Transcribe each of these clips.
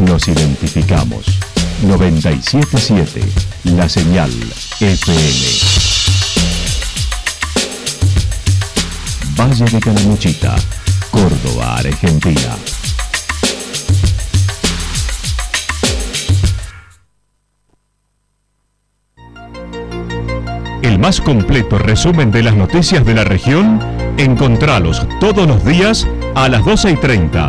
nos identificamos. 977 La Señal FM. Valle de Calamuchita, Córdoba, Argentina. El más completo resumen de las noticias de la región, encontralos todos los días a las 12 y 30,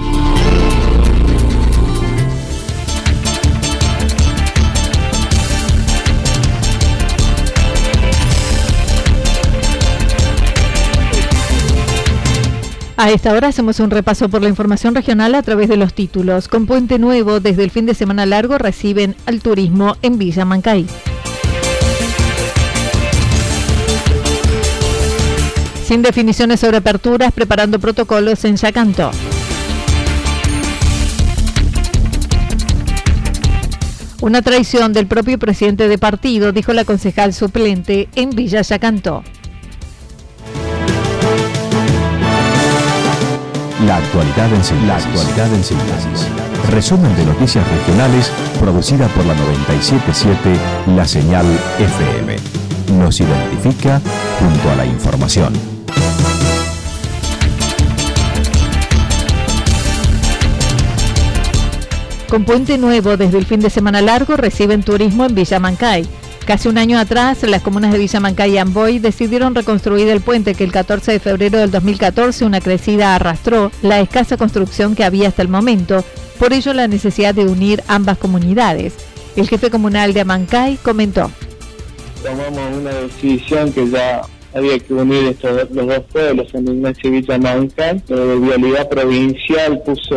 A esta hora hacemos un repaso por la información regional a través de los títulos. Con Puente Nuevo, desde el fin de semana largo reciben al turismo en Villa Mancay. Sin definiciones sobre aperturas, preparando protocolos en Yacanto. Una traición del propio presidente de partido, dijo la concejal suplente en Villa Yacanto. La actualidad en síntesis. Resumen de noticias regionales producida por la 977 La Señal FM. Nos identifica junto a la información. Con Puente Nuevo desde el fin de semana largo reciben turismo en Villa Mancay. Casi un año atrás, las comunas de Villa Mancay y Amboy decidieron reconstruir el puente que el 14 de febrero del 2014 una crecida arrastró la escasa construcción que había hasta el momento, por ello la necesidad de unir ambas comunidades. El jefe comunal de Amancay comentó. Tomamos una decisión que ya había que unir estos los dos pueblos en Ignacio y Villa Mancal. La vialidad provincial puso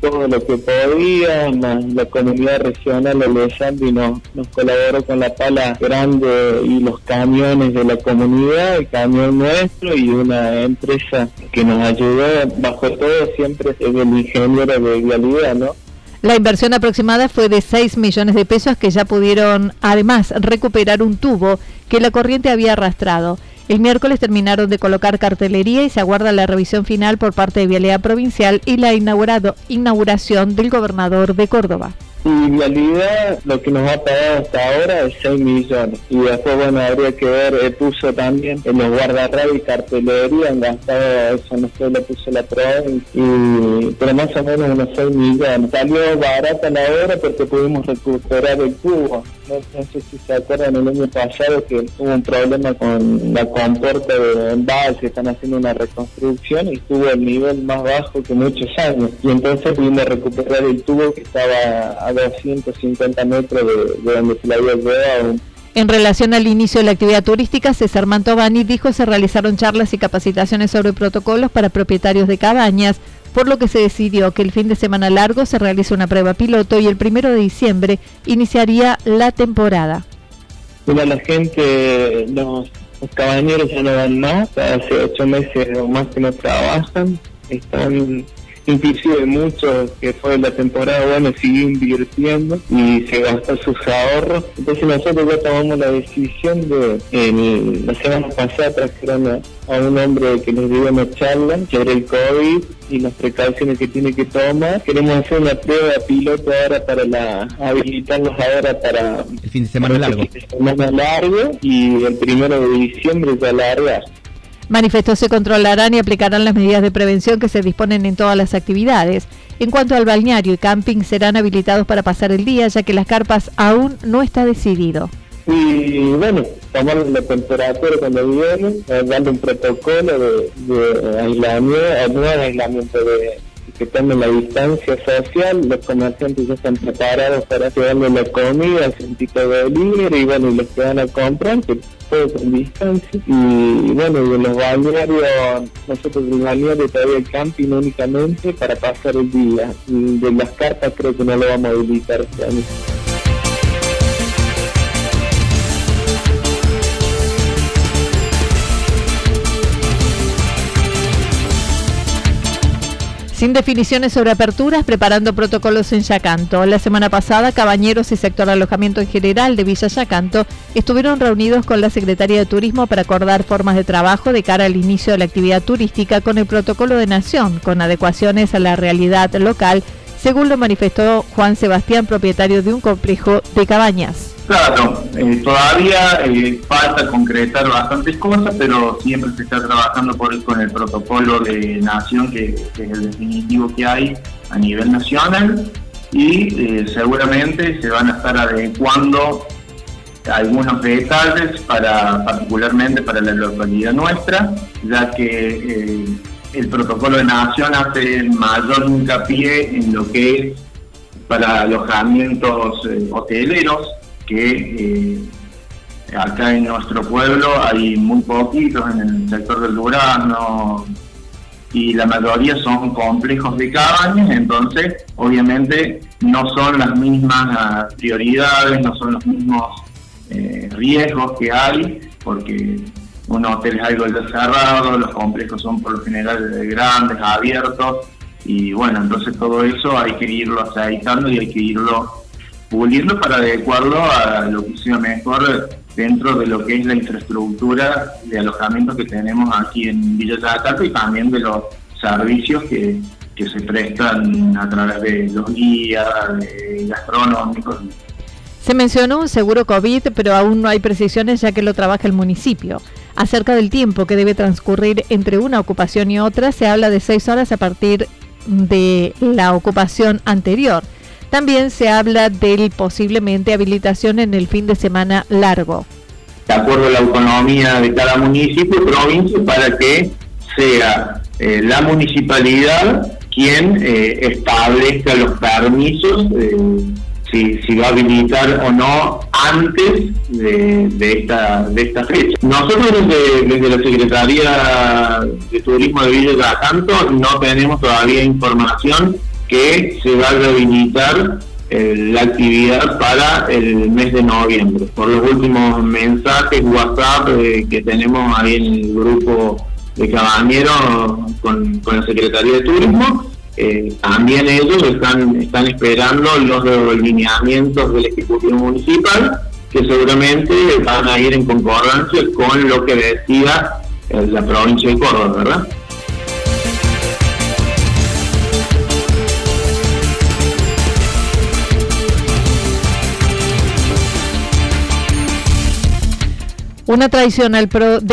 todo lo que podía, la comunidad regional Alessandri nos, nos colaboró con la pala grande y los camiones de la comunidad, el camión nuestro y una empresa que nos ayudó, bajo todo siempre es el ingeniero de vialidad, ¿no? La inversión aproximada fue de 6 millones de pesos que ya pudieron además recuperar un tubo que la corriente había arrastrado. El miércoles terminaron de colocar cartelería y se aguarda la revisión final por parte de Vialidad Provincial y la inaugurado, inauguración del gobernador de Córdoba. Y en realidad lo que nos ha pagado hasta ahora es 6 millones. Y después, bueno, habría que ver, eh, puso también en los guardarrayos y cartelería, han gastado, eso no sé, le puso la prueba, y, pero más o menos unos 6 millones. Salió barata la hora porque pudimos recuperar el cubo. No, sé si se acuerdan el año pasado que hubo un problema con la comporta de embalse, están haciendo una reconstrucción y estuvo el nivel más bajo que muchos años. Y entonces pudimos recuperar el tubo que estaba a 250 metros de, donde se la había llevado. En relación al inicio de la actividad turística, César Mantovani dijo se realizaron charlas y capacitaciones sobre protocolos para propietarios de cabañas, por lo que se decidió que el fin de semana largo se realice una prueba piloto y el primero de diciembre iniciaría la temporada. Bueno, la gente, los, los cabañeros ya no van más, hace ocho meses o más que no trabajan, están inclusive muchos que fue la temporada bueno siguió invirtiendo y se gastó sus ahorros entonces nosotros ya tomamos la decisión de la semana pasada trajeron a, un hombre que nos dio una charla sobre el COVID y las precauciones que tiene que tomar. Queremos hacer una prueba piloto ahora para la habilitarlos ahora para el fin de semana largo. El fin de semana largo y el primero de diciembre ya larga. Manifestó se controlarán y aplicarán las medidas de prevención que se disponen en todas las actividades. En cuanto al balneario y camping, serán habilitados para pasar el día, ya que las carpas aún no está decidido. Y bueno, tomar la temperatura cuando vienen, eh, dando un protocolo de, aislamiento, de aislamiento de que tomen la distancia social, los comerciantes ya están preparados para llevarle la comida, un tipo de delivery, y bueno, y los que van a comprar, que todo con distancia. Y bueno, de los balnearios, nosotros del balneario todavía el camping únicamente para pasar el día. De las cartas creo que no lo vamos a habilitar este. Sin definiciones sobre aperturas, preparando protocolos en Yacanto. La semana pasada, Cabañeros y Sector Alojamiento en General de Villa Yacanto estuvieron reunidos con la Secretaría de Turismo para acordar formas de trabajo de cara al inicio de la actividad turística con el protocolo de nación, con adecuaciones a la realidad local, según lo manifestó Juan Sebastián, propietario de un complejo de cabañas. Claro, eh, todavía eh, falta concretar bastantes cosas, pero siempre se está trabajando por, con el protocolo de nación, que, es el definitivo que hay a nivel nacional, y eh, seguramente se van a estar adecuando algunos detalles particularmente para la localidad nuestra, ya que el protocolo de nación hace mayor hincapié en lo que es para alojamientos hoteleros, que eh, acá en nuestro pueblo hay muy poquitos en el sector del Durano y la mayoría son complejos de cabañas, entonces obviamente no son las mismas ah, prioridades, no son los mismos eh, riesgos que hay, porque un hotel es algo ya cerrado, los complejos son por lo general grandes, abiertos, y bueno, entonces todo eso hay que irlo aceitando y hay que irlo para adecuarlo a lo que sea mejor dentro de lo que es la infraestructura de alojamiento que tenemos aquí en Villa Yacarta y también de los servicios que, que se prestan a través de los guías gastronómicos. Se mencionó un seguro COVID, pero aún no hay precisiones ya que lo trabaja el municipio. Acerca del tiempo que debe transcurrir entre una ocupación y otra, se habla de seis horas a partir de la ocupación anterior. También se habla de posiblemente habilitación en el fin de semana largo. De acuerdo a la autonomía de cada municipio y provincia para que sea eh, la municipalidad quien eh, establezca los permisos, eh, si, va a habilitar o no antes de, esta, de esta fecha. Nosotros desde, la Secretaría de Turismo de Villa de no tenemos todavía información que se va a rehabilitar eh, la actividad para el mes de noviembre. Por los últimos mensajes WhatsApp eh, que tenemos ahí en el grupo de cabañeros con, la Secretaría de Turismo, eh, también ellos están, están esperando los lineamientos del Ejecutivo Municipal, que seguramente van a ir en concordancia con lo que decía la provincia de Córdoba, ¿verdad? Una traición del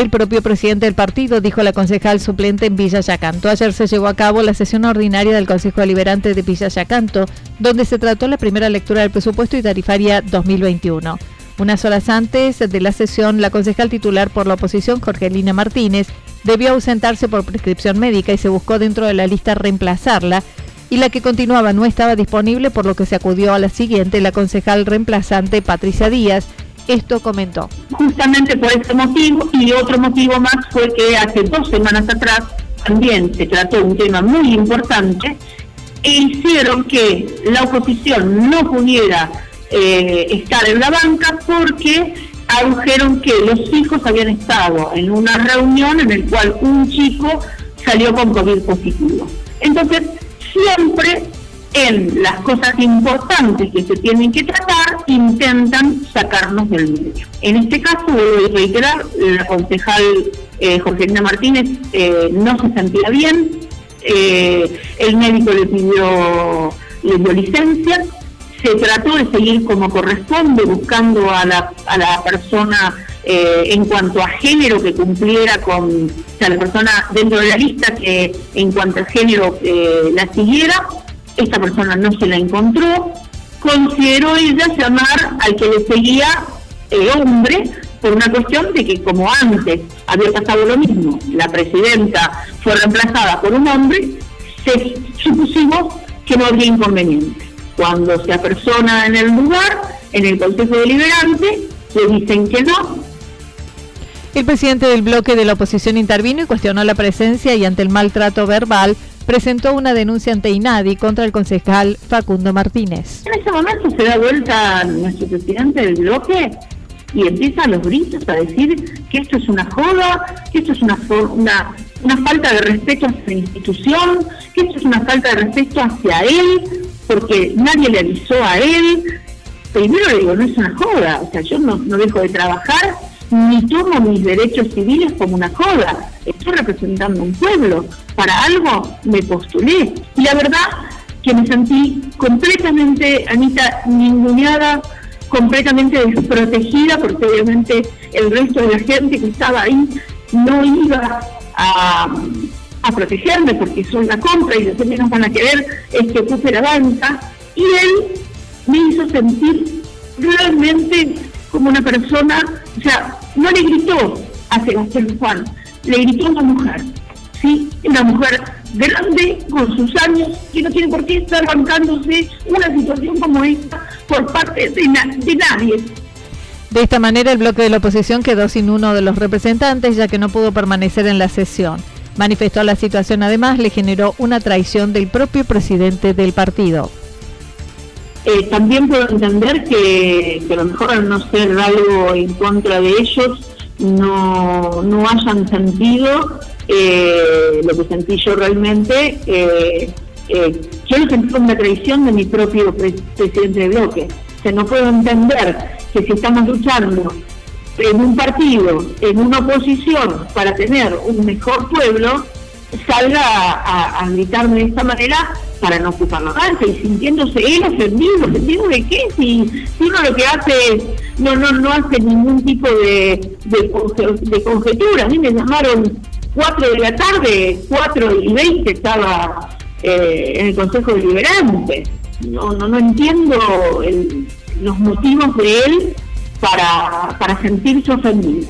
propio presidente del partido, dijo la concejal suplente en Villa Yacanto. Ayer se llevó a cabo la sesión ordinaria del Consejo Deliberante de Villa Yacanto, donde se trató la primera lectura del presupuesto y tarifaria 2021. Unas horas antes de la sesión, la concejal titular por la oposición, Jorgelina Martínez, debió ausentarse por prescripción médica y se buscó dentro de la lista reemplazarla, y la que continuaba no estaba disponible, por lo que se acudió a la siguiente, la concejal reemplazante Patricia Díaz, esto comentó. Justamente por ese motivo y otro motivo más fue que hace dos semanas atrás también se trató un tema muy importante e hicieron que la oposición no pudiera eh, estar en la banca porque adujeron que los hijos habían estado en una reunión en el cual un chico salió con COVID positivo. Entonces, siempre en las cosas importantes que se tienen que tratar, sacarnos del medio. En este caso, voy a reiterar, la concejal eh, Jorgelina Martínez eh, no se sentía bien, eh, el médico le pidió, le dio licencia, se trató de seguir como corresponde, buscando a la, a la persona eh, en cuanto a género que cumpliera con, o sea, la persona dentro de la lista que en cuanto a género la siguiera, esta persona no se la encontró, consideró ella llamar al que le seguía el hombre por una cuestión de que como antes había pasado lo mismo, la presidenta fue reemplazada por un hombre, se, supusimos que no habría inconveniente. Cuando se apersona en el lugar, en el Consejo Deliberante, le dicen que no. El presidente del bloque de la oposición intervino y cuestionó la presencia y ante el maltrato verbal presentó una denuncia ante INADI contra el concejal Facundo Martínez. En ese momento se da vuelta nuestro presidente del bloque y empieza a los gritos a decir que esto es una joda, que esto es una, una, falta de respeto hacia la institución, que esto es una falta de respeto hacia él, porque nadie le avisó a él. Primero le digo, no es una joda, o sea, yo no, no dejo de trabajar ni tomo mis derechos civiles como una joda. Estoy representando un pueblo. Para algo me postulé. Y la verdad que me sentí completamente, Anita, ninguneada, completamente desprotegida, porque obviamente el resto de la gente que estaba ahí no iba a, protegerme porque son la compra y los que menos van a querer es que ocupe la banca. Y él me hizo sentir realmente como una persona, o sea, no le gritó a Sebastián Juan, le gritó a una mujer, ¿sí? Una mujer grande, con sus años, que no tiene por qué estar bancándose una situación como esta por parte de, de nadie. De esta manera, el bloque de la oposición quedó sin uno de los representantes, ya que no pudo permanecer en la sesión. Manifestó la situación, además, le generó una traición del propio presidente del partido. Eh, también puedo entender que, a lo mejor al no ser algo en contra de ellos, no, no hayan sentido eh, lo que sentí yo realmente. Eh, eh, quiero sentir una traición de mi propio presidente de bloque. O sea, no puedo entender que si estamos luchando en un partido, en una oposición, para tener un mejor pueblo, salga a, gritarme de esta manera para no banca y sintiéndose él ofendido, ofendido de qué, si, uno lo que hace no no no hace ningún tipo de, de, conjetura. A mí me llamaron 4 de la tarde, 4 y 20 estaba eh, en el Consejo Deliberante. No, no, no entiendo los motivos de él para, para sentirse ofendido.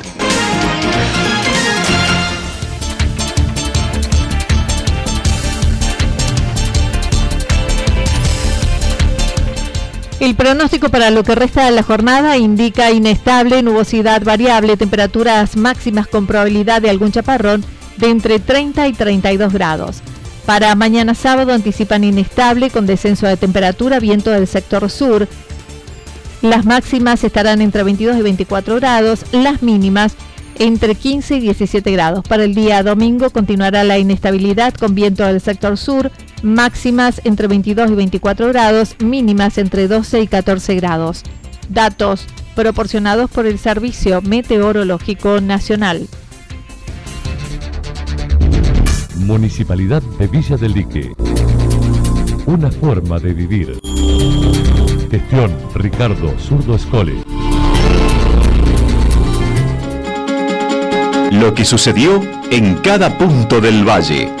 El pronóstico para lo que resta de la jornada indica inestable, nubosidad variable, temperaturas máximas con probabilidad de algún chaparrón de entre 30 y 32 grados. Para mañana sábado anticipan inestable con descenso de temperatura, viento del sector sur. Las máximas estarán entre 22 y 24 grados, las mínimas entre 15 y 17 grados. Para el día domingo continuará la inestabilidad con viento del sector sur, máximas entre 22 y 24 grados, mínimas entre 12 y 14 grados. Datos proporcionados por el Servicio Meteorológico Nacional. Municipalidad de Villa del Lique. Una forma de vivir. Gestión Ricardo Zurdo Escole. Lo que sucedió en cada punto del valle.